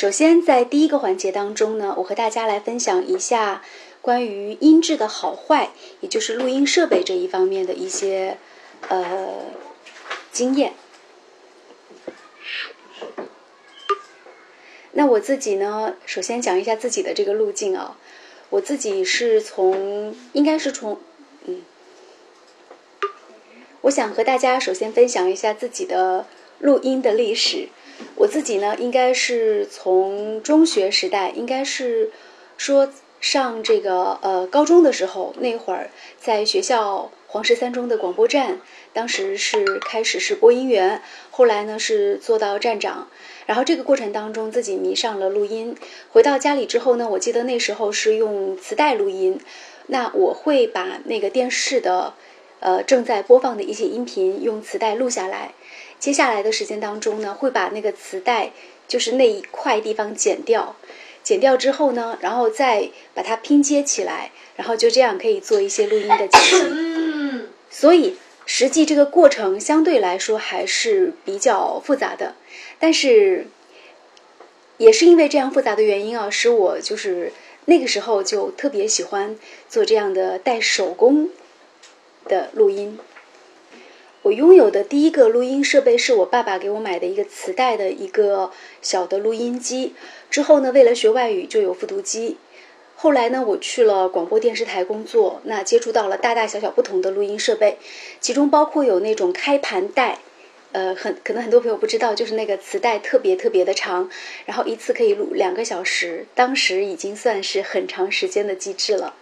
首先，在第一个环节当中呢，我和大家来分享一下关于音质的好坏，也就是录音设备这一方面的一些呃经验。那我自己呢，首先讲一下自己的这个路径啊，我自己是从，应该是从，嗯，我想和大家首先分享一下自己的录音的历史。我自己呢，应该是从中学时代，应该是说上这个呃高中的时候，那会儿在学校黄石三中的广播站，当时是开始是播音员，后来呢是做到站长，然后这个过程当中自己迷上了录音。回到家里之后呢，我记得那时候是用磁带录音，那我会把那个电视的呃正在播放的一些音频用磁带录下来。接下来的时间当中呢，会把那个磁带，就是那一块地方剪掉，剪掉之后呢，然后再把它拼接起来，然后就这样可以做一些录音的剪辑。所以实际这个过程相对来说还是比较复杂的，但是也是因为这样复杂的原因啊，使我就是那个时候就特别喜欢做这样的带手工的录音。我拥有的第一个录音设备是我爸爸给我买的一个磁带的一个小的录音机。之后呢，为了学外语，就有复读机。后来呢，我去了广播电视台工作，那接触到了大大小小不同的录音设备，其中包括有那种开盘带，呃，很可能很多朋友不知道，就是那个磁带特别特别的长，然后一次可以录两个小时，当时已经算是很长时间的机制了。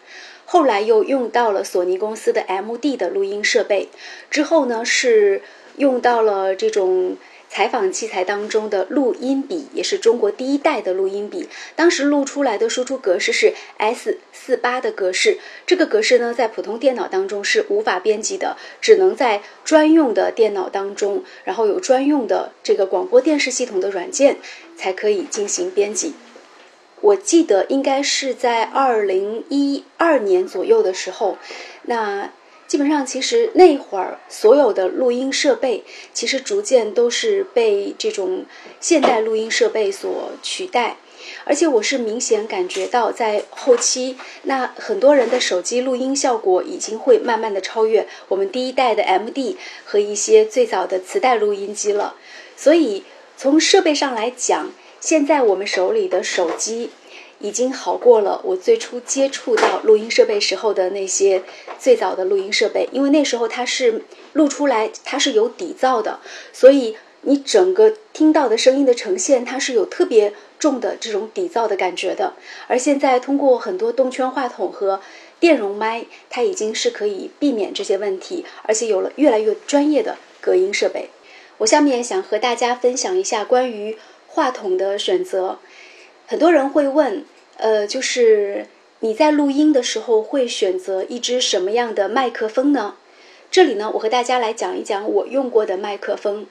后来又用到了索尼公司的 MD 的录音设备，之后呢是用到了这种采访器材当中的录音笔，也是中国第一代的录音笔。当时录出来的输出格式是 S 四八的格式，这个格式呢在普通电脑当中是无法编辑的，只能在专用的电脑当中，然后有专用的这个广播电视系统的软件才可以进行编辑。我记得应该是在二零一二年左右的时候，那基本上其实那会儿所有的录音设备其实逐渐都是被这种现代录音设备所取代，而且我是明显感觉到在后期，那很多人的手机录音效果已经会慢慢的超越我们第一代的 MD 和一些最早的磁带录音机了，所以从设备上来讲。现在我们手里的手机已经好过了我最初接触到录音设备时候的那些最早的录音设备，因为那时候它是录出来它是有底噪的，所以你整个听到的声音的呈现它是有特别重的这种底噪的感觉的。而现在通过很多动圈话筒和电容麦，它已经是可以避免这些问题，而且有了越来越专业的隔音设备。我下面想和大家分享一下关于。话筒的选择，很多人会问，呃，就是你在录音的时候会选择一支什么样的麦克风呢？这里呢，我和大家来讲一讲我用过的麦克风。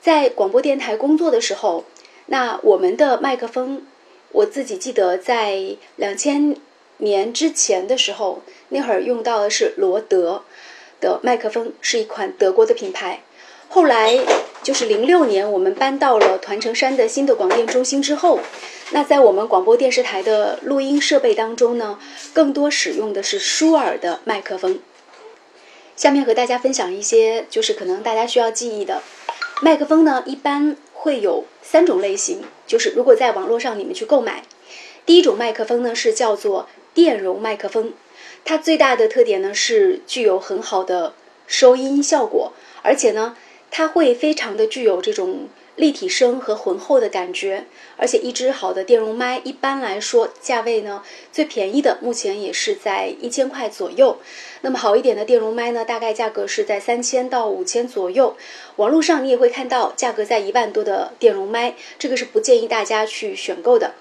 在广播电台工作的时候，那我们的麦克风，我自己记得在两千年之前的时候，那会儿用到的是罗德的麦克风，是一款德国的品牌。后来就是零六年，我们搬到了团城山的新的广电中心之后，那在我们广播电视台的录音设备当中呢，更多使用的是舒尔的麦克风。下面和大家分享一些，就是可能大家需要记忆的麦克风呢，一般会有三种类型，就是如果在网络上你们去购买，第一种麦克风呢是叫做电容麦克风，它最大的特点呢是具有很好的收音效果，而且呢。它会非常的具有这种立体声和浑厚的感觉，而且一支好的电容麦一般来说价位呢最便宜的目前也是在一千块左右，那么好一点的电容麦呢大概价格是在三千到五千左右，网络上你也会看到价格在一万多的电容麦，这个是不建议大家去选购的。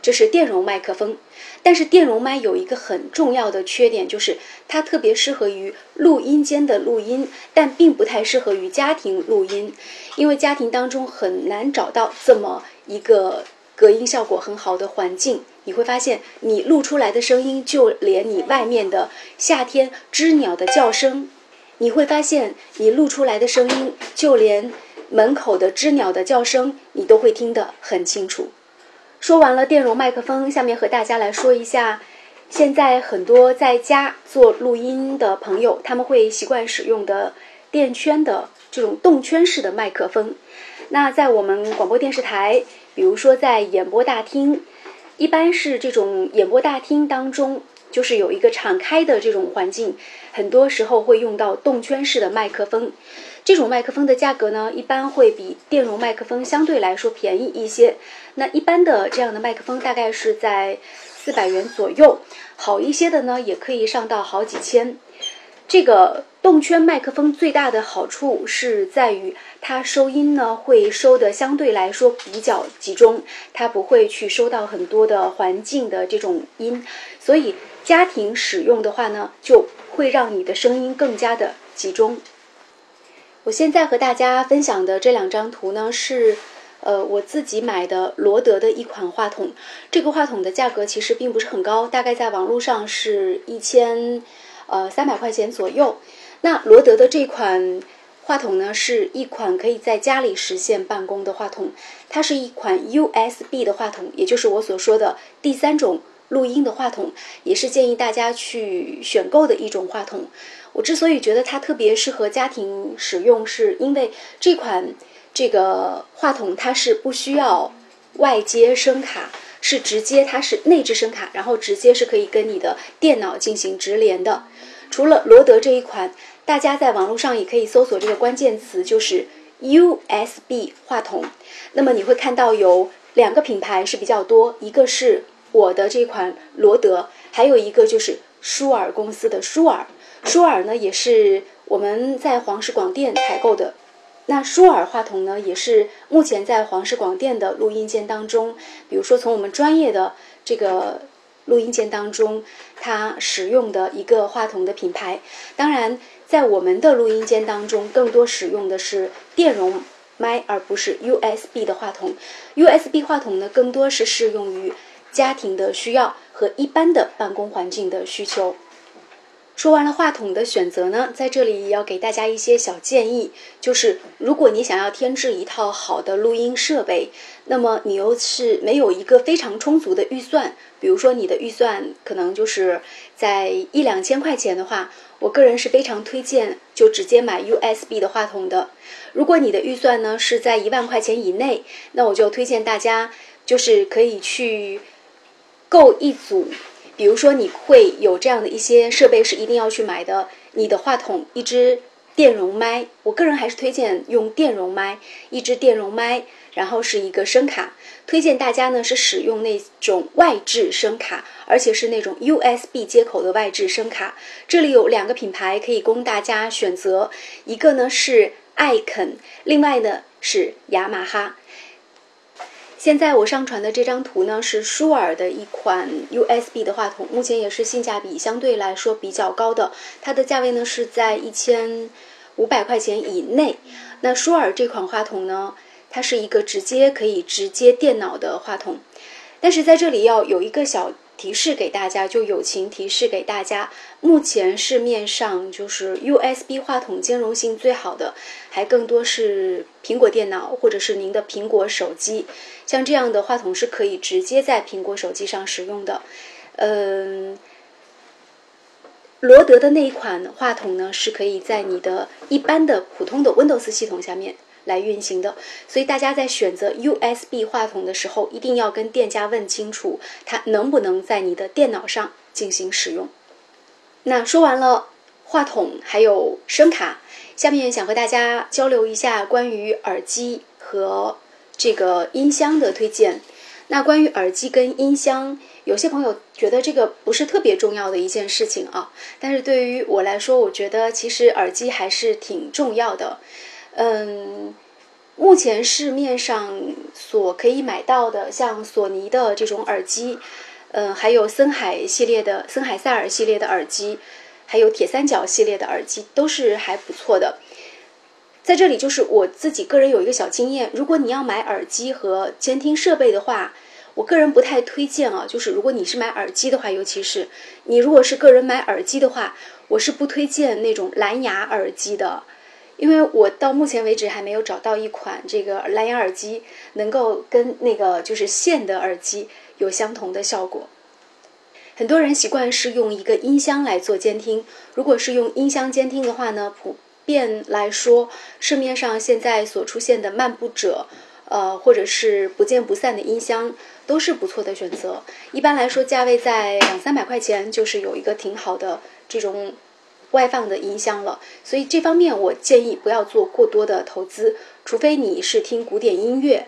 这是电容麦克风，但是电容麦有一个很重要的缺点，就是它特别适合于录音间的录音，但并不太适合于家庭录音，因为家庭当中很难找到这么一个隔音效果很好的环境。你会发现，你录出来的声音，就连你外面的夏天知鸟的叫声，你会发现你录出来的声音，就连门口的知鸟的叫声，你都会听得很清楚。说完了电容麦克风，下面和大家来说一下，现在很多在家做录音的朋友，他们会习惯使用的电圈的这种动圈式的麦克风。那在我们广播电视台，比如说在演播大厅，一般是这种演播大厅当中，就是有一个敞开的这种环境，很多时候会用到动圈式的麦克风。这种麦克风的价格呢，一般会比电容麦克风相对来说便宜一些。那一般的这样的麦克风大概是在四百元左右，好一些的呢，也可以上到好几千。这个动圈麦克风最大的好处是在于它收音呢会收的相对来说比较集中，它不会去收到很多的环境的这种音，所以家庭使用的话呢，就会让你的声音更加的集中。我现在和大家分享的这两张图呢，是，呃，我自己买的罗德的一款话筒。这个话筒的价格其实并不是很高，大概在网络上是一千，呃，三百块钱左右。那罗德的这款话筒呢，是一款可以在家里实现办公的话筒。它是一款 USB 的话筒，也就是我所说的第三种录音的话筒，也是建议大家去选购的一种话筒。我之所以觉得它特别适合家庭使用，是因为这款这个话筒它是不需要外接声卡，是直接它是内置声卡，然后直接是可以跟你的电脑进行直连的。除了罗德这一款，大家在网络上也可以搜索这个关键词，就是 USB 话筒。那么你会看到有两个品牌是比较多，一个是我的这款罗德，还有一个就是舒尔公司的舒尔。舒尔呢，也是我们在黄石广电采购的。那舒尔话筒呢，也是目前在黄石广电的录音间当中，比如说从我们专业的这个录音间当中，它使用的一个话筒的品牌。当然，在我们的录音间当中，更多使用的是电容麦，而不是 USB 的话筒。USB 话筒呢，更多是适用于家庭的需要和一般的办公环境的需求。说完了话筒的选择呢，在这里也要给大家一些小建议，就是如果你想要添置一套好的录音设备，那么你又是没有一个非常充足的预算，比如说你的预算可能就是在一两千块钱的话，我个人是非常推荐就直接买 USB 的话筒的。如果你的预算呢是在一万块钱以内，那我就推荐大家就是可以去购一组。比如说，你会有这样的一些设备是一定要去买的，你的话筒、一支电容麦，我个人还是推荐用电容麦，一支电容麦，然后是一个声卡，推荐大家呢是使用那种外置声卡，而且是那种 USB 接口的外置声卡。这里有两个品牌可以供大家选择，一个呢是艾肯，另外呢是雅马哈。现在我上传的这张图呢，是舒尔的一款 USB 的话筒，目前也是性价比相对来说比较高的，它的价位呢是在一千五百块钱以内。那舒尔这款话筒呢，它是一个直接可以直接电脑的话筒，但是在这里要有一个小。提示给大家，就友情提示给大家。目前市面上就是 USB 话筒兼容性最好的，还更多是苹果电脑或者是您的苹果手机。像这样的话筒是可以直接在苹果手机上使用的。嗯，罗德的那一款话筒呢，是可以在你的一般的普通的 Windows 系统下面。来运行的，所以大家在选择 USB 话筒的时候，一定要跟店家问清楚，它能不能在你的电脑上进行使用。那说完了话筒还有声卡，下面想和大家交流一下关于耳机和这个音箱的推荐。那关于耳机跟音箱，有些朋友觉得这个不是特别重要的一件事情啊，但是对于我来说，我觉得其实耳机还是挺重要的。嗯，目前市面上所可以买到的，像索尼的这种耳机，嗯，还有森海系列的森海塞尔系列的耳机，还有铁三角系列的耳机，都是还不错的。在这里，就是我自己个人有一个小经验，如果你要买耳机和监听设备的话，我个人不太推荐啊。就是如果你是买耳机的话，尤其是你如果是个人买耳机的话，我是不推荐那种蓝牙耳机的。因为我到目前为止还没有找到一款这个蓝牙耳机能够跟那个就是线的耳机有相同的效果。很多人习惯是用一个音箱来做监听，如果是用音箱监听的话呢，普遍来说，市面上现在所出现的漫步者，呃，或者是不见不散的音箱，都是不错的选择。一般来说，价位在两三百块钱，就是有一个挺好的这种。外放的音箱了，所以这方面我建议不要做过多的投资，除非你是听古典音乐，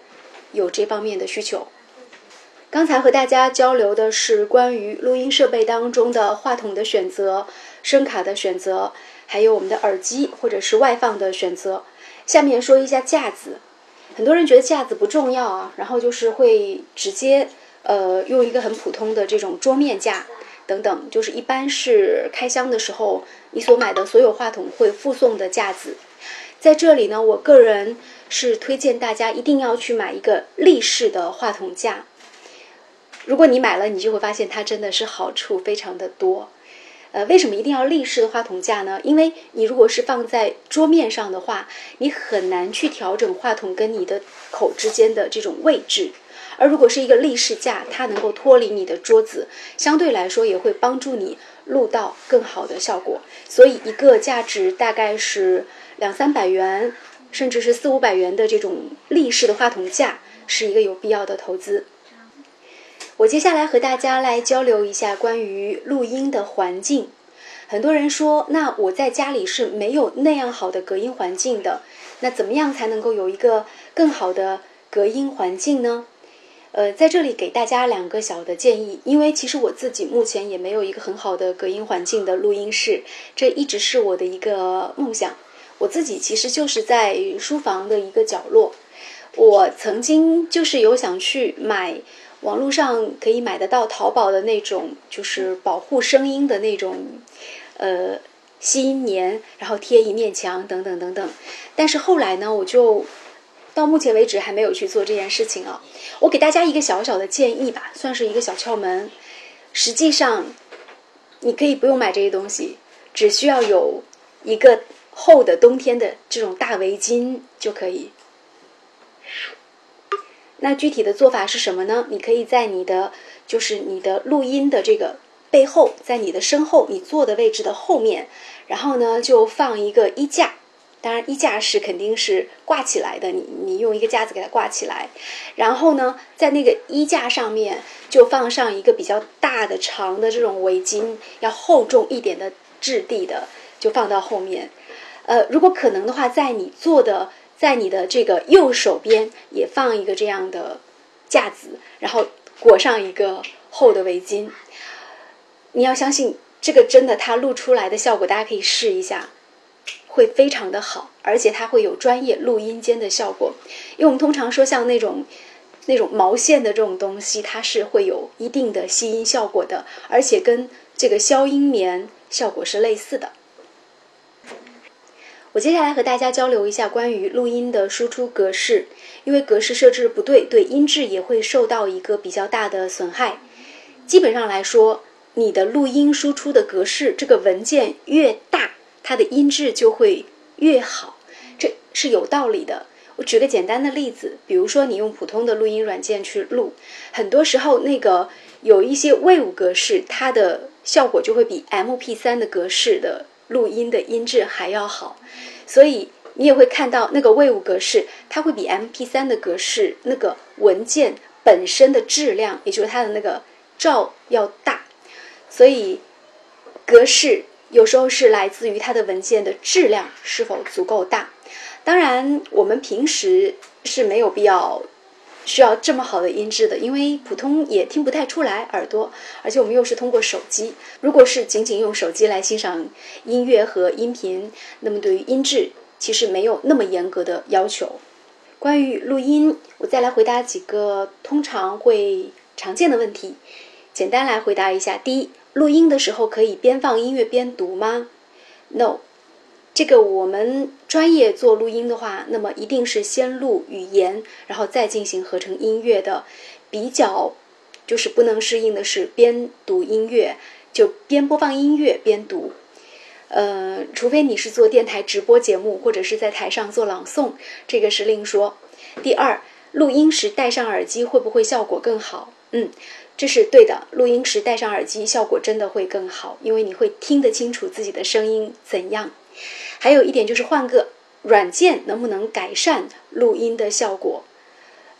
有这方面的需求。刚才和大家交流的是关于录音设备当中的话筒的选择、声卡的选择，还有我们的耳机或者是外放的选择。下面说一下架子，很多人觉得架子不重要啊，然后就是会直接呃用一个很普通的这种桌面架。等等，就是一般是开箱的时候，你所买的所有话筒会附送的架子。在这里呢，我个人是推荐大家一定要去买一个立式的话筒架。如果你买了，你就会发现它真的是好处非常的多。呃，为什么一定要立式的话筒架呢？因为你如果是放在桌面上的话，你很难去调整话筒跟你的口之间的这种位置。而如果是一个立式架，它能够脱离你的桌子，相对来说也会帮助你录到更好的效果。所以，一个价值大概是两三百元，甚至是四五百元的这种立式的话筒架，是一个有必要的投资。我接下来和大家来交流一下关于录音的环境。很多人说，那我在家里是没有那样好的隔音环境的，那怎么样才能够有一个更好的隔音环境呢？呃，在这里给大家两个小的建议，因为其实我自己目前也没有一个很好的隔音环境的录音室，这一直是我的一个梦想。我自己其实就是在书房的一个角落，我曾经就是有想去买网络上可以买得到淘宝的那种，就是保护声音的那种，呃，吸音棉，然后贴一面墙等等等等。但是后来呢，我就。到目前为止还没有去做这件事情啊！我给大家一个小小的建议吧，算是一个小窍门。实际上，你可以不用买这些东西，只需要有一个厚的冬天的这种大围巾就可以。那具体的做法是什么呢？你可以在你的就是你的录音的这个背后，在你的身后，你坐的位置的后面，然后呢就放一个衣架。当然，衣架是肯定是挂起来的。你你用一个架子给它挂起来，然后呢，在那个衣架上面就放上一个比较大的长的这种围巾，要厚重一点的质地的，就放到后面。呃，如果可能的话，在你坐的，在你的这个右手边也放一个这样的架子，然后裹上一个厚的围巾。你要相信这个真的，它录出来的效果，大家可以试一下。会非常的好，而且它会有专业录音间的效果。因为我们通常说像那种那种毛线的这种东西，它是会有一定的吸音效果的，而且跟这个消音棉效果是类似的。我接下来和大家交流一下关于录音的输出格式，因为格式设置不对，对音质也会受到一个比较大的损害。基本上来说，你的录音输出的格式，这个文件越大。它的音质就会越好，这是有道理的。我举个简单的例子，比如说你用普通的录音软件去录，很多时候那个有一些 WAV 格式，它的效果就会比 MP3 的格式的录音的音质还要好。所以你也会看到那个 WAV 格式，它会比 MP3 的格式那个文件本身的质量，也就是它的那个兆要大。所以格式。有时候是来自于它的文件的质量是否足够大。当然，我们平时是没有必要需要这么好的音质的，因为普通也听不太出来耳朵。而且我们又是通过手机，如果是仅仅用手机来欣赏音乐和音频，那么对于音质其实没有那么严格的要求。关于录音，我再来回答几个通常会常见的问题，简单来回答一下。第一。录音的时候可以边放音乐边读吗？No，这个我们专业做录音的话，那么一定是先录语言，然后再进行合成音乐的。比较就是不能适应的是边读音乐，就边播放音乐边读。呃，除非你是做电台直播节目，或者是在台上做朗诵，这个是另说。第二，录音时戴上耳机会不会效果更好？嗯，这是对的。录音时戴上耳机效果真的会更好，因为你会听得清楚自己的声音怎样。还有一点就是换个软件能不能改善录音的效果？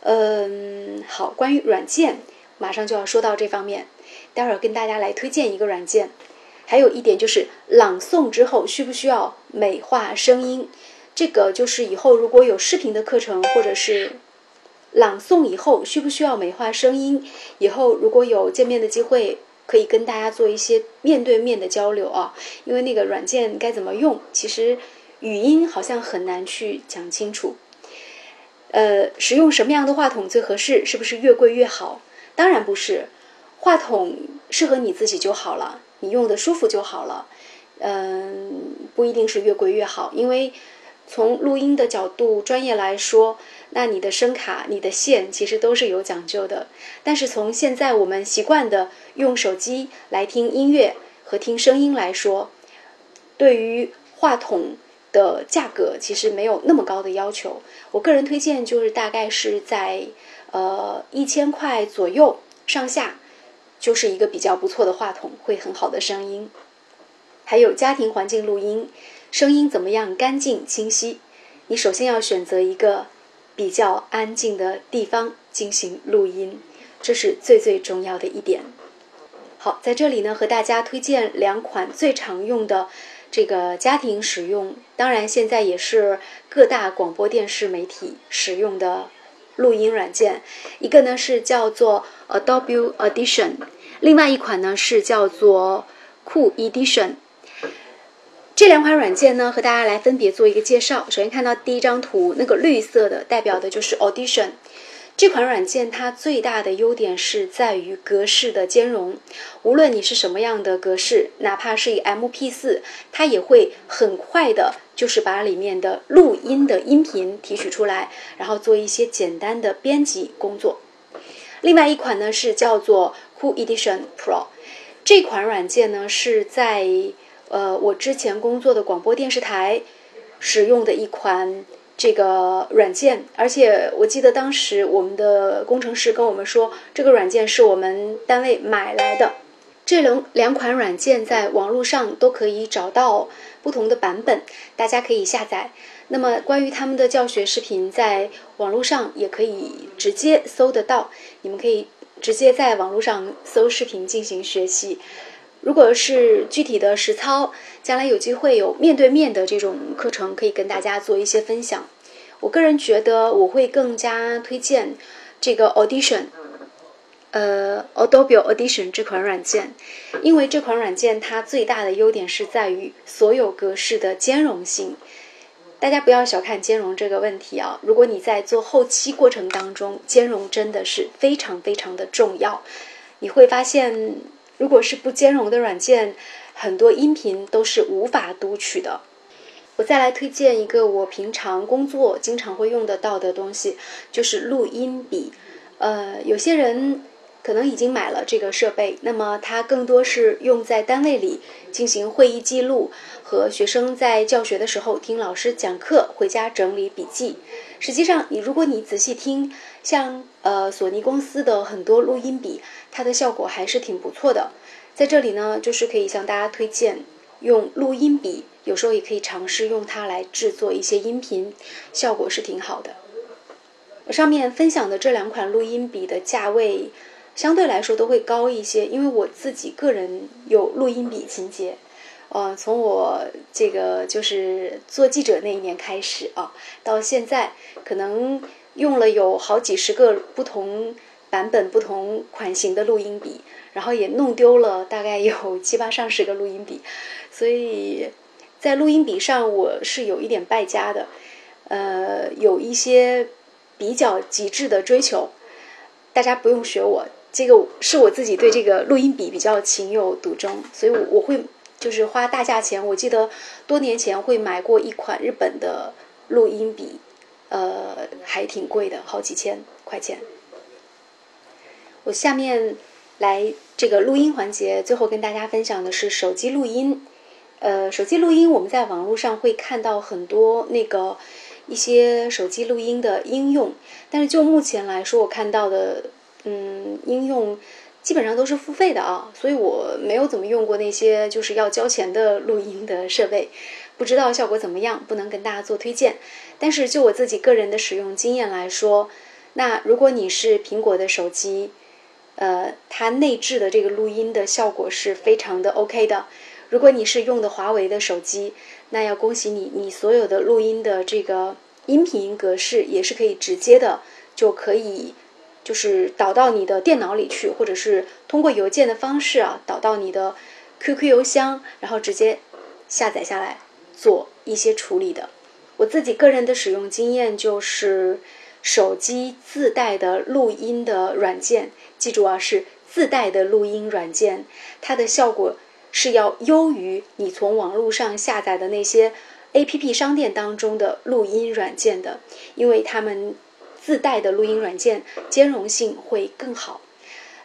嗯，好，关于软件，马上就要说到这方面。待会儿跟大家来推荐一个软件。还有一点就是朗诵之后需不需要美化声音？这个就是以后如果有视频的课程，或者是朗诵以后需不需要美化声音？以后如果有见面的机会，可以跟大家做一些面对面的交流啊。因为那个软件该怎么用，其实语音好像很难去讲清楚。呃，使用什么样的话筒最合适？是不是越贵越好？当然不是，话筒适合你自己就好了，你用的舒服就好了。嗯，不一定是越贵越好，因为从录音的角度专业来说，那你的声卡、你的线其实都是有讲究的。但是从现在我们习惯的用手机来听音乐和听声音来说，对于话筒。的价格其实没有那么高的要求，我个人推荐就是大概是在呃一千块左右上下，就是一个比较不错的话筒，会很好的声音。还有家庭环境录音，声音怎么样？干净清晰。你首先要选择一个比较安静的地方进行录音，这是最最重要的一点。好，在这里呢和大家推荐两款最常用的。这个家庭使用，当然现在也是各大广播电视媒体使用的录音软件。一个呢是叫做 Adobe Audition，另外一款呢是叫做酷 Edition。这两款软件呢，和大家来分别做一个介绍。首先看到第一张图，那个绿色的代表的就是 Audition。这款软件它最大的优点是在于格式的兼容，无论你是什么样的格式，哪怕是以 MP4，它也会很快的，就是把里面的录音的音频提取出来，然后做一些简单的编辑工作。另外一款呢是叫做 Cool Edition Pro，这款软件呢是在呃我之前工作的广播电视台使用的一款。这个软件，而且我记得当时我们的工程师跟我们说，这个软件是我们单位买来的。这两两款软件在网络上都可以找到不同的版本，大家可以下载。那么关于他们的教学视频，在网络上也可以直接搜得到，你们可以直接在网络上搜视频进行学习。如果是具体的实操，将来有机会有面对面的这种课程，可以跟大家做一些分享。我个人觉得我会更加推荐这个 Audition，呃，Adobe Audition 这款软件，因为这款软件它最大的优点是在于所有格式的兼容性。大家不要小看兼容这个问题啊！如果你在做后期过程当中，兼容真的是非常非常的重要。你会发现。如果是不兼容的软件，很多音频都是无法读取的。我再来推荐一个我平常工作经常会用得到的东西，就是录音笔。呃，有些人可能已经买了这个设备，那么它更多是用在单位里进行会议记录，和学生在教学的时候听老师讲课，回家整理笔记。实际上，你如果你仔细听，像呃索尼公司的很多录音笔。它的效果还是挺不错的，在这里呢，就是可以向大家推荐用录音笔，有时候也可以尝试用它来制作一些音频，效果是挺好的。我上面分享的这两款录音笔的价位相对来说都会高一些，因为我自己个人有录音笔情节，呃，从我这个就是做记者那一年开始啊，到现在可能用了有好几十个不同。版本不同款型的录音笔，然后也弄丢了大概有七八上十个录音笔，所以在录音笔上我是有一点败家的，呃，有一些比较极致的追求，大家不用学我，这个是我自己对这个录音笔比较情有独钟，所以我会就是花大价钱，我记得多年前会买过一款日本的录音笔，呃，还挺贵的，好几千块钱。我下面来这个录音环节，最后跟大家分享的是手机录音。呃，手机录音，我们在网络上会看到很多那个一些手机录音的应用，但是就目前来说，我看到的，嗯，应用基本上都是付费的啊，所以我没有怎么用过那些就是要交钱的录音的设备，不知道效果怎么样，不能跟大家做推荐。但是就我自己个人的使用经验来说，那如果你是苹果的手机，呃，它内置的这个录音的效果是非常的 OK 的。如果你是用的华为的手机，那要恭喜你，你所有的录音的这个音频格式也是可以直接的，就可以就是导到你的电脑里去，或者是通过邮件的方式啊导到你的 QQ 邮箱，然后直接下载下来做一些处理的。我自己个人的使用经验就是手机自带的录音的软件，记住啊，是自带的录音软件，它的效果。是要优于你从网络上下载的那些 A P P 商店当中的录音软件的，因为他们自带的录音软件兼容性会更好。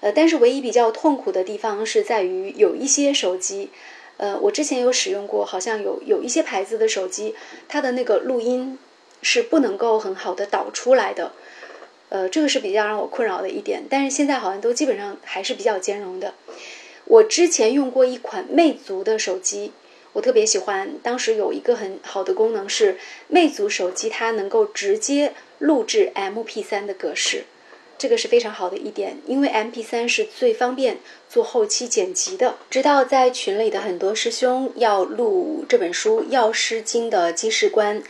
呃，但是唯一比较痛苦的地方是在于有一些手机，呃，我之前有使用过，好像有有一些牌子的手机，它的那个录音是不能够很好的导出来的。呃，这个是比较让我困扰的一点。但是现在好像都基本上还是比较兼容的。我之前用过一款魅族的手机，我特别喜欢。当时有一个很好的功能是，魅族手机它能够直接录制 MP3 的格式，这个是非常好的一点，因为 MP3 是最方便做后期剪辑的。知道在群里的很多师兄要录这本书《药师经》的记事观，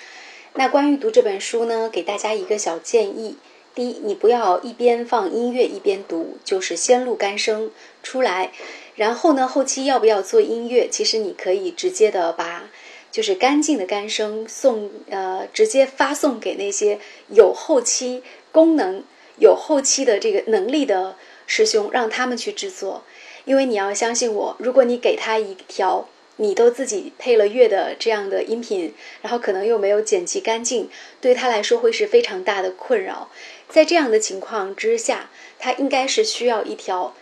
那关于读这本书呢，给大家一个小建议。第一，你不要一边放音乐一边读，就是先录干声出来，然后呢，后期要不要做音乐？其实你可以直接的把，就是干净的干声送，呃，直接发送给那些有后期功能、有后期的这个能力的师兄，让他们去制作。因为你要相信我，如果你给他一条。你都自己配了乐的这样的音频，然后可能又没有剪辑干净，对他来说会是非常大的困扰。在这样的情况之下，他应该是需要一条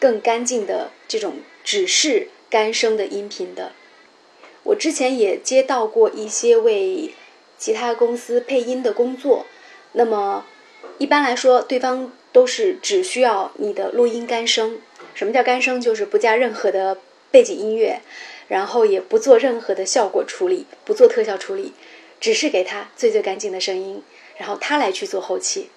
更干净的这种只是干声的音频的。我之前也接到过一些为其他公司配音的工作，那么一般来说，对方都是只需要你的录音干声。什么叫干声？就是不加任何的背景音乐。然后也不做任何的效果处理，不做特效处理，只是给他最最干净的声音，然后他来去做后期。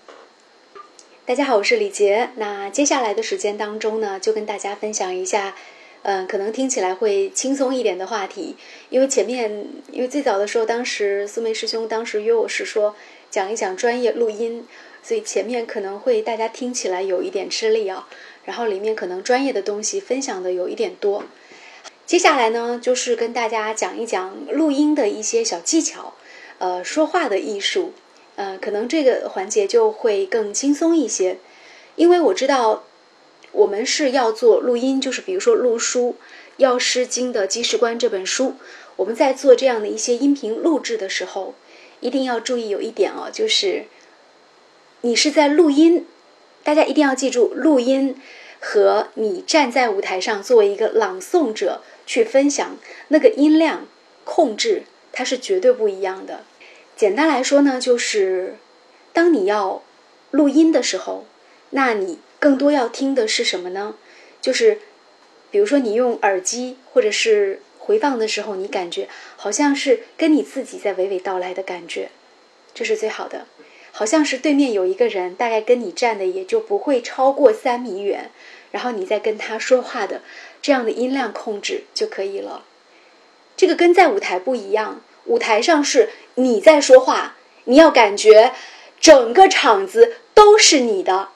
大家好，我是李杰。那接下来的时间当中呢，就跟大家分享一下，嗯，可能听起来会轻松一点的话题。因为前面，因为最早的时候，当时苏梅师兄当时约我是说讲一讲专业录音，所以前面可能会大家听起来有一点吃力啊。然后里面可能专业的东西分享的有一点多。接下来呢，就是跟大家讲一讲录音的一些小技巧，呃，说话的艺术，呃，可能这个环节就会更轻松一些，因为我知道我们是要做录音，就是比如说录书《药师经》的记事观这本书，我们在做这样的一些音频录制的时候，一定要注意有一点哦，就是你是在录音，大家一定要记住，录音和你站在舞台上作为一个朗诵者。去分享那个音量控制，它是绝对不一样的。简单来说呢，就是当你要录音的时候，那你更多要听的是什么呢？就是比如说你用耳机或者是回放的时候，你感觉好像是跟你自己在娓娓道来的感觉，这是最好的。好像是对面有一个人，大概跟你站的也就不会超过三米远，然后你在跟他说话的。这样的音量控制就可以了。这个跟在舞台不一样，舞台上是你在说话，你要感觉整个场子都是你的，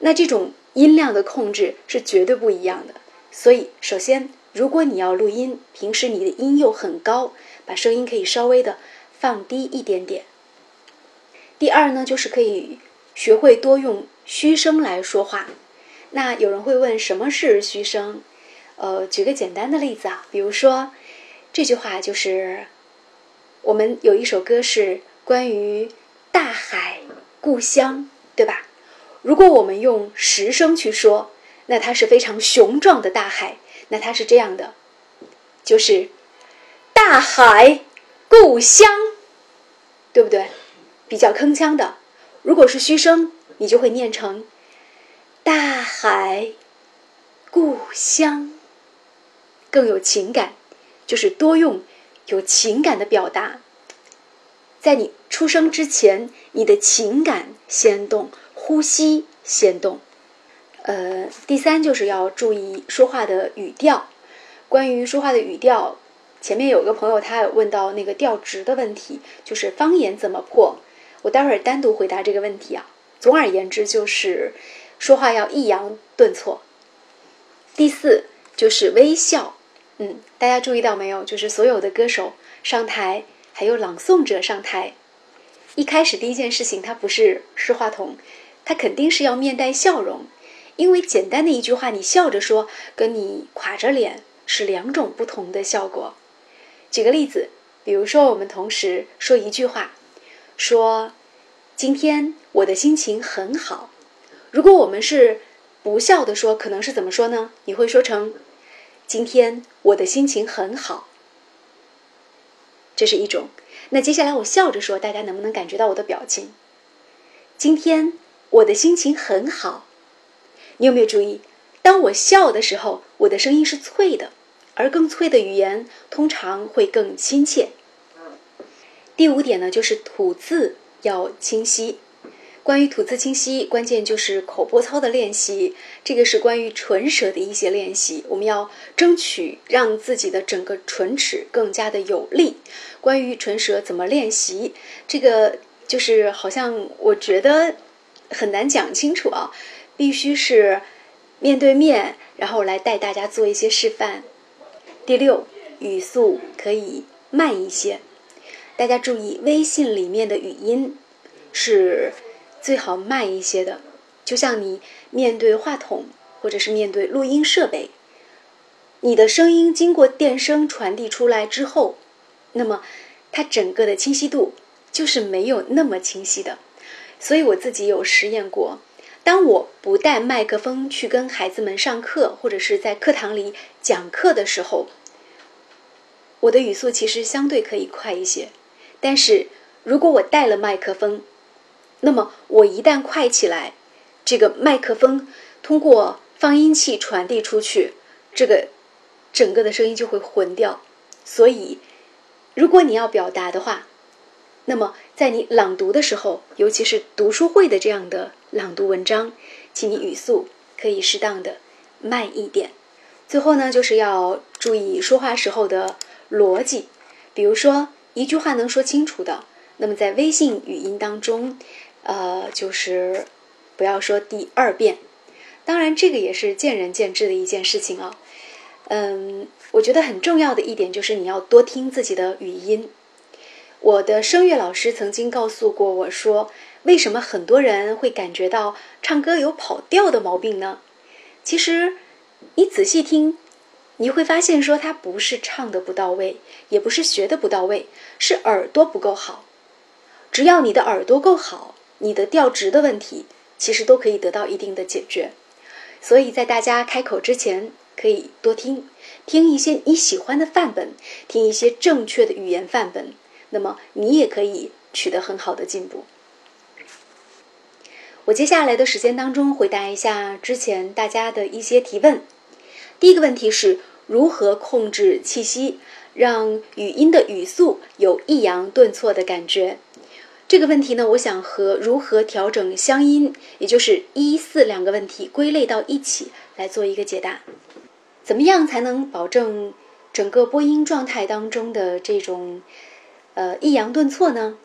那这种音量的控制是绝对不一样的。所以，首先，如果你要录音，平时你的音又很高，把声音可以稍微的放低一点点。第二呢，就是可以学会多用虚声来说话。那有人会问，什么是虚声？呃，举个简单的例子啊，比如说这句话就是，我们有一首歌是关于大海、故乡，对吧？如果我们用实声去说，那它是非常雄壮的大海，那它是这样的，就是大海，故乡，对不对？比较铿锵的。如果是虚声，你就会念成大海，故乡，更有情感，就是多用有情感的表达。在你出生之前，你的情感先动，呼吸先动。呃，第三就是要注意说话的语调。关于说话的语调，前面有个朋友他有问到那个调值的问题，就是方言怎么破？我待会儿单独回答这个问题啊。总而言之，就是说话要抑扬顿挫。第四就是微笑。嗯，大家注意到没有？就是所有的歌手上台，还有朗诵者上台，一开始第一件事情，他不是试话筒，他肯定是要面带笑容。因为简单的一句话，你笑着说，跟你垮着脸是两种不同的效果。举个例子，比如说我们同时说一句话，说：“今天我的心情很好。”如果我们是不笑的说，可能是怎么说呢？你会说成：“今天我的心情很好。”这是一种。那接下来我笑着说，大家能不能感觉到我的表情？今天我的心情很好。你有没有注意，当我笑的时候，我的声音是脆的，而更脆的语言通常会更亲切。第五点呢，就是吐字要清晰。关于吐字清晰，关键就是口播操的练习。这个是关于唇舌的一些练习，我们要争取让自己的整个唇齿更加的有力。关于唇舌怎么练习，这个就是好像我觉得很难讲清楚啊。必须是面对面，然后来带大家做一些示范。第六，语速可以慢一些。大家注意，微信里面的语音是最好慢一些的。就像你面对话筒，或者是面对录音设备，你的声音经过电声传递出来之后，那么它整个的清晰度就是没有那么清晰的。所以我自己有实验过。当我不带麦克风去跟孩子们上课，或者是在课堂里讲课的时候，我的语速其实相对可以快一些。但是如果我带了麦克风，那么我一旦快起来，这个麦克风通过放音器传递出去，这个整个的声音就会混掉。所以，如果你要表达的话，那么在你朗读的时候，尤其是读书会的这样的。朗读文章，请你语速可以适当的慢一点。最后呢，就是要注意说话时候的逻辑。比如说，一句话能说清楚的，那么在微信语音当中，呃，就是不要说第二遍。当然，这个也是见仁见智的一件事情啊。嗯，我觉得很重要的一点就是你要多听自己的语音。我的声乐老师曾经告诉过我说。为什么很多人会感觉到唱歌有跑调的毛病呢？其实，你仔细听，你会发现说他不是唱的不到位，也不是学的不到位，是耳朵不够好。只要你的耳朵够好，你的调值的问题其实都可以得到一定的解决。所以在大家开口之前，可以多听听一些你喜欢的范本，听一些正确的语言范本，那么你也可以取得很好的进步。我接下来的时间当中回答一下之前大家的一些提问。第一个问题是如何控制气息，让语音的语速有抑扬顿挫的感觉？这个问题呢，我想和如何调整乡音，也就是一四两个问题归类到一起来做一个解答。怎么样才能保证整个播音状态当中的这种呃抑扬顿挫呢？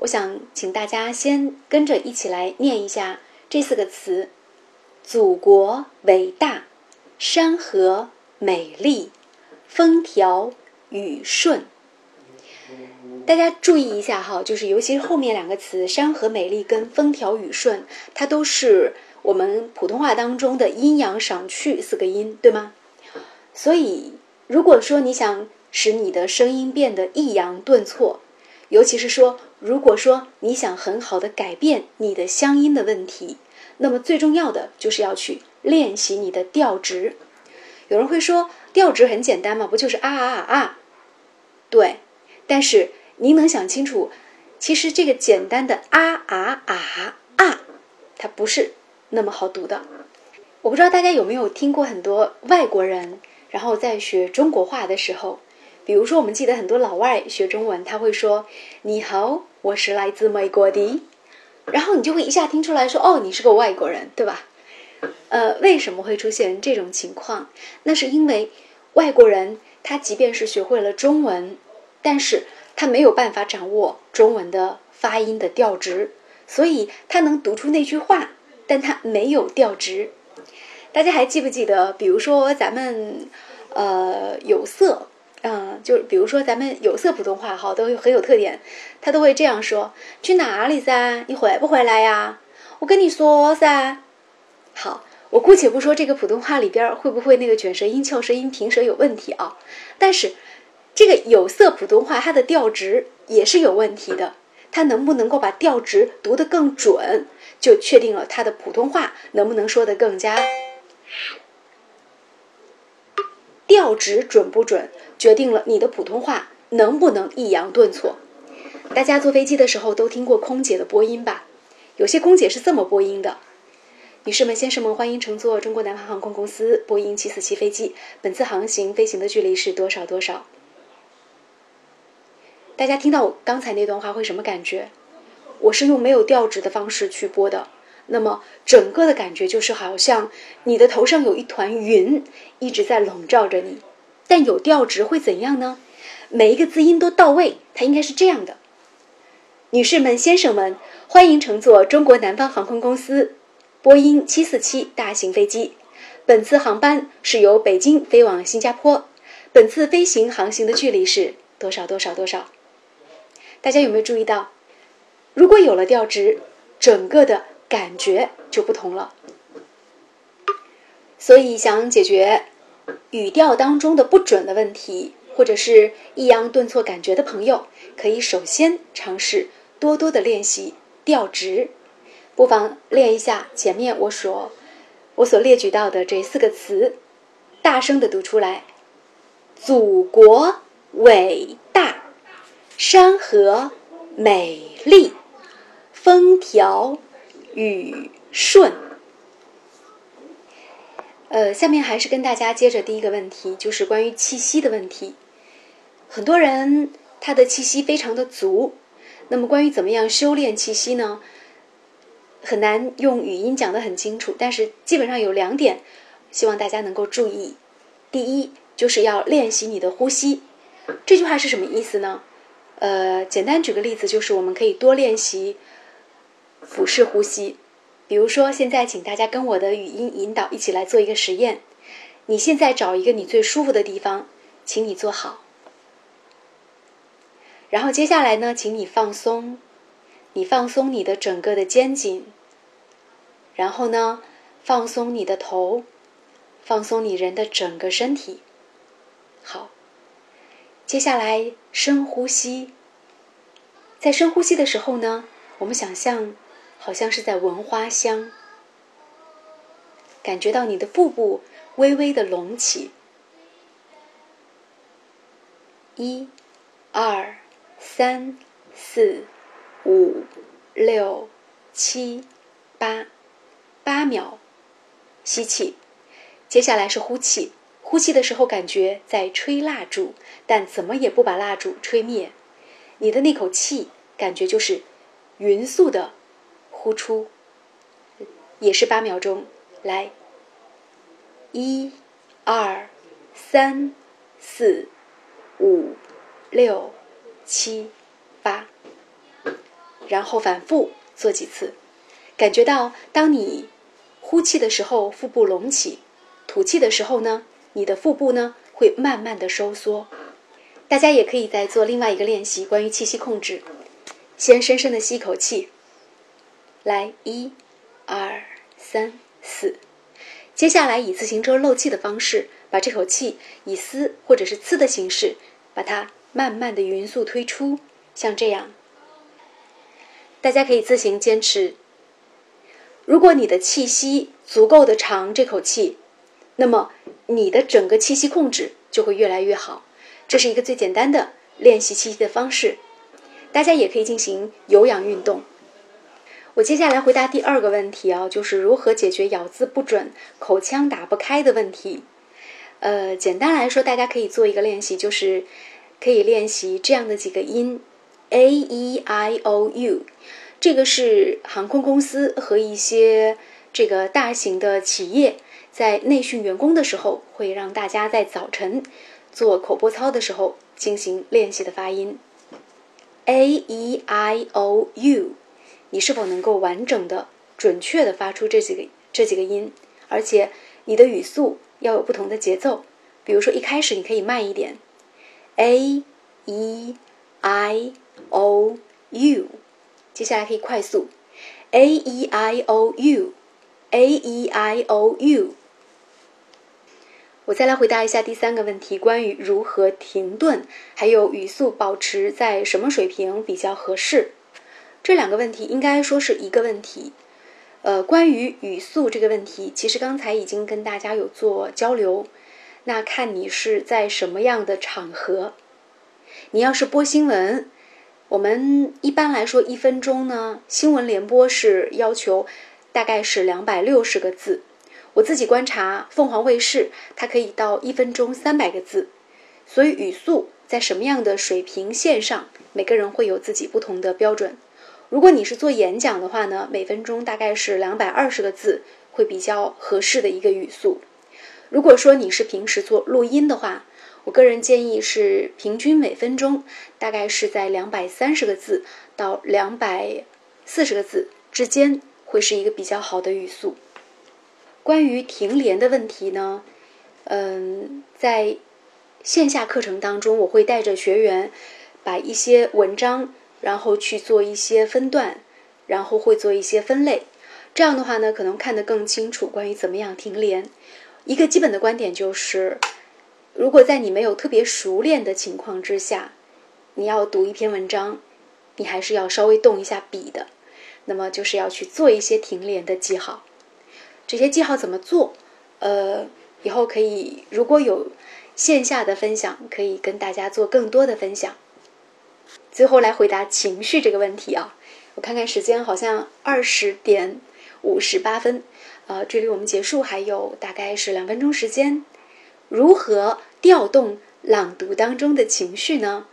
我想请大家先跟着一起来念一下这四个词：祖国伟大，山河美丽，风调雨顺。大家注意一下哈，就是尤其是后面两个词“山河美丽”跟“风调雨顺”，它都是我们普通话当中的阴阳上去四个音，对吗？所以，如果说你想使你的声音变得抑扬顿挫，尤其是说，如果说你想很好的改变你的乡音的问题，那么最重要的就是要去练习你的调值。有人会说，调值很简单嘛，不就是啊啊啊啊？对，但是您能想清楚，其实这个简单的啊啊啊啊，它不是那么好读的。我不知道大家有没有听过很多外国人，然后在学中国话的时候，比如说我们记得很多老外学中文，他会说：“你好，我是来自美国的。”然后你就会一下听出来说：“哦，你是个外国人，对吧？”呃，为什么会出现这种情况？那是因为外国人他即便是学会了中文，但是他没有办法掌握中文的发音的调值，所以他能读出那句话，但他没有调值。大家还记不记得？比如说咱们，呃，有色，嗯，就比如说咱们有色普通话哈，都很有特点，他都会这样说：“去哪里噻？你回不回来呀？我跟你说噻。”好，我姑且不说这个普通话里边会不会那个卷舌音、翘舌音、平舌有问题啊，但是这个有色普通话它的调值也是有问题的，它能不能够把调值读得更准，就确定了它的普通话能不能说得更加。调值准不准，决定了你的普通话能不能抑扬顿挫。大家坐飞机的时候都听过空姐的播音吧？有些空姐是这么播音的：“女士们、先生们，欢迎乘坐中国南方航空公司波音747飞机，本次航行飞行的距离是多少多少？”大家听到我刚才那段话会什么感觉？我是用没有调值的方式去播的。那么整个的感觉就是好像你的头上有一团云一直在笼罩着你，但有调值会怎样呢？每一个字音都到位，它应该是这样的。女士们、先生们，欢迎乘坐中国南方航空公司波音747大型飞机。本次航班是由北京飞往新加坡，本次飞行航行的距离是多少多少多少？大家有没有注意到？如果有了调值，整个的。感觉就不同了，所以想解决语调当中的不准的问题，或者是抑扬顿挫感觉的朋友，可以首先尝试多多的练习调值，不妨练一下前面我所我所列举到的这四个词，大声的读出来：祖国伟大，山河美丽，风调。雨顺，呃，下面还是跟大家接着第一个问题，就是关于气息的问题。很多人他的气息非常的足，那么关于怎么样修炼气息呢？很难用语音讲得很清楚，但是基本上有两点，希望大家能够注意。第一，就是要练习你的呼吸。这句话是什么意思呢？呃，简单举个例子，就是我们可以多练习。腹式呼吸，比如说，现在请大家跟我的语音引导一起来做一个实验。你现在找一个你最舒服的地方，请你坐好。然后接下来呢，请你放松，你放松你的整个的肩颈。然后呢，放松你的头，放松你人的整个身体。好，接下来深呼吸。在深呼吸的时候呢，我们想象。好像是在闻花香，感觉到你的腹部微微的隆起。一、二、三、四、五、六、七、八，八秒吸气。接下来是呼气，呼气的时候感觉在吹蜡烛，但怎么也不把蜡烛吹灭。你的那口气感觉就是匀速的。呼出，也是八秒钟。来，一、二、三、四、五、六、七、八，然后反复做几次，感觉到当你呼气的时候，腹部隆起；吐气的时候呢，你的腹部呢会慢慢的收缩。大家也可以再做另外一个练习，关于气息控制。先深深的吸一口气。来，一、二、三、四。接下来以自行车漏气的方式，把这口气以嘶或者是呲的形式，把它慢慢的匀速推出，像这样。大家可以自行坚持。如果你的气息足够的长，这口气，那么你的整个气息控制就会越来越好。这是一个最简单的练习气息的方式。大家也可以进行有氧运动。我接下来回答第二个问题啊，就是如何解决咬字不准、口腔打不开的问题。呃，简单来说，大家可以做一个练习，就是可以练习这样的几个音：a e i o u。这个是航空公司和一些这个大型的企业在内训员工的时候，会让大家在早晨做口播操的时候进行练习的发音。a e i o u。你是否能够完整的、准确的发出这几个这几个音？而且你的语速要有不同的节奏。比如说，一开始你可以慢一点，a e i o u，接下来可以快速，a e i o u，a e i o u。我再来回答一下第三个问题，关于如何停顿，还有语速保持在什么水平比较合适。这两个问题应该说是一个问题，呃，关于语速这个问题，其实刚才已经跟大家有做交流。那看你是在什么样的场合，你要是播新闻，我们一般来说一分钟呢，新闻联播是要求大概是两百六十个字。我自己观察凤凰卫视，它可以到一分钟三百个字。所以语速在什么样的水平线上，每个人会有自己不同的标准。如果你是做演讲的话呢，每分钟大概是两百二十个字，会比较合适的一个语速。如果说你是平时做录音的话，我个人建议是平均每分钟大概是在两百三十个字到两百四十个字之间，会是一个比较好的语速。关于停连的问题呢，嗯，在线下课程当中，我会带着学员把一些文章。然后去做一些分段，然后会做一些分类，这样的话呢，可能看得更清楚。关于怎么样停连，一个基本的观点就是，如果在你没有特别熟练的情况之下，你要读一篇文章，你还是要稍微动一下笔的。那么就是要去做一些停连的记号。这些记号怎么做？呃，以后可以如果有线下的分享，可以跟大家做更多的分享。最后来回答情绪这个问题啊，我看看时间，好像二十点五十八分，呃，距离我们结束还有大概是两分钟时间。如何调动朗读当中的情绪呢？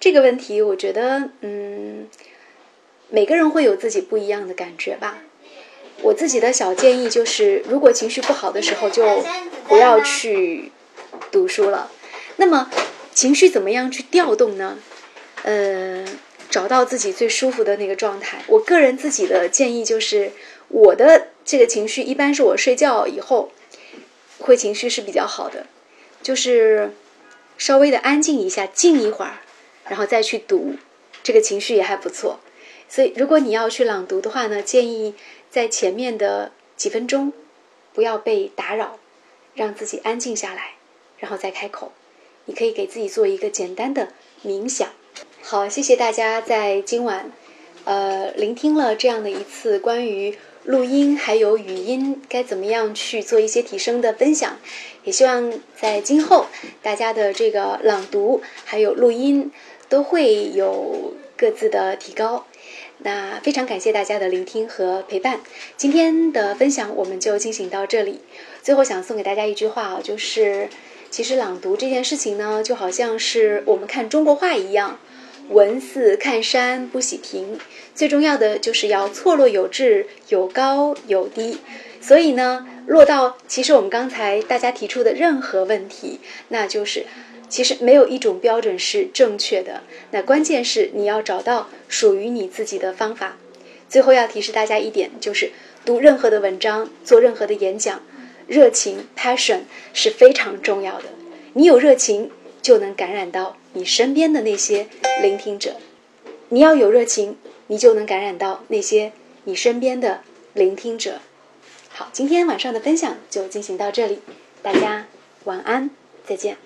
这个问题，我觉得，嗯，每个人会有自己不一样的感觉吧。我自己的小建议就是，如果情绪不好的时候，就不要去读书了。那么，情绪怎么样去调动呢？呃，找到自己最舒服的那个状态。我个人自己的建议就是，我的这个情绪一般是我睡觉以后，会情绪是比较好的，就是稍微的安静一下，静一会儿，然后再去读，这个情绪也还不错。所以，如果你要去朗读的话呢，建议在前面的几分钟不要被打扰，让自己安静下来，然后再开口。你可以给自己做一个简单的冥想。好，谢谢大家在今晚，呃，聆听了这样的一次关于录音还有语音该怎么样去做一些提升的分享，也希望在今后大家的这个朗读还有录音都会有各自的提高。那非常感谢大家的聆听和陪伴，今天的分享我们就进行到这里。最后想送给大家一句话啊，就是其实朗读这件事情呢，就好像是我们看中国画一样。文似看山不喜平，最重要的就是要错落有致，有高有低。所以呢，落到其实我们刚才大家提出的任何问题，那就是其实没有一种标准是正确的。那关键是你要找到属于你自己的方法。最后要提示大家一点，就是读任何的文章，做任何的演讲，热情 （passion） 是非常重要的。你有热情，就能感染到。你身边的那些聆听者，你要有热情，你就能感染到那些你身边的聆听者。好，今天晚上的分享就进行到这里，大家晚安，再见。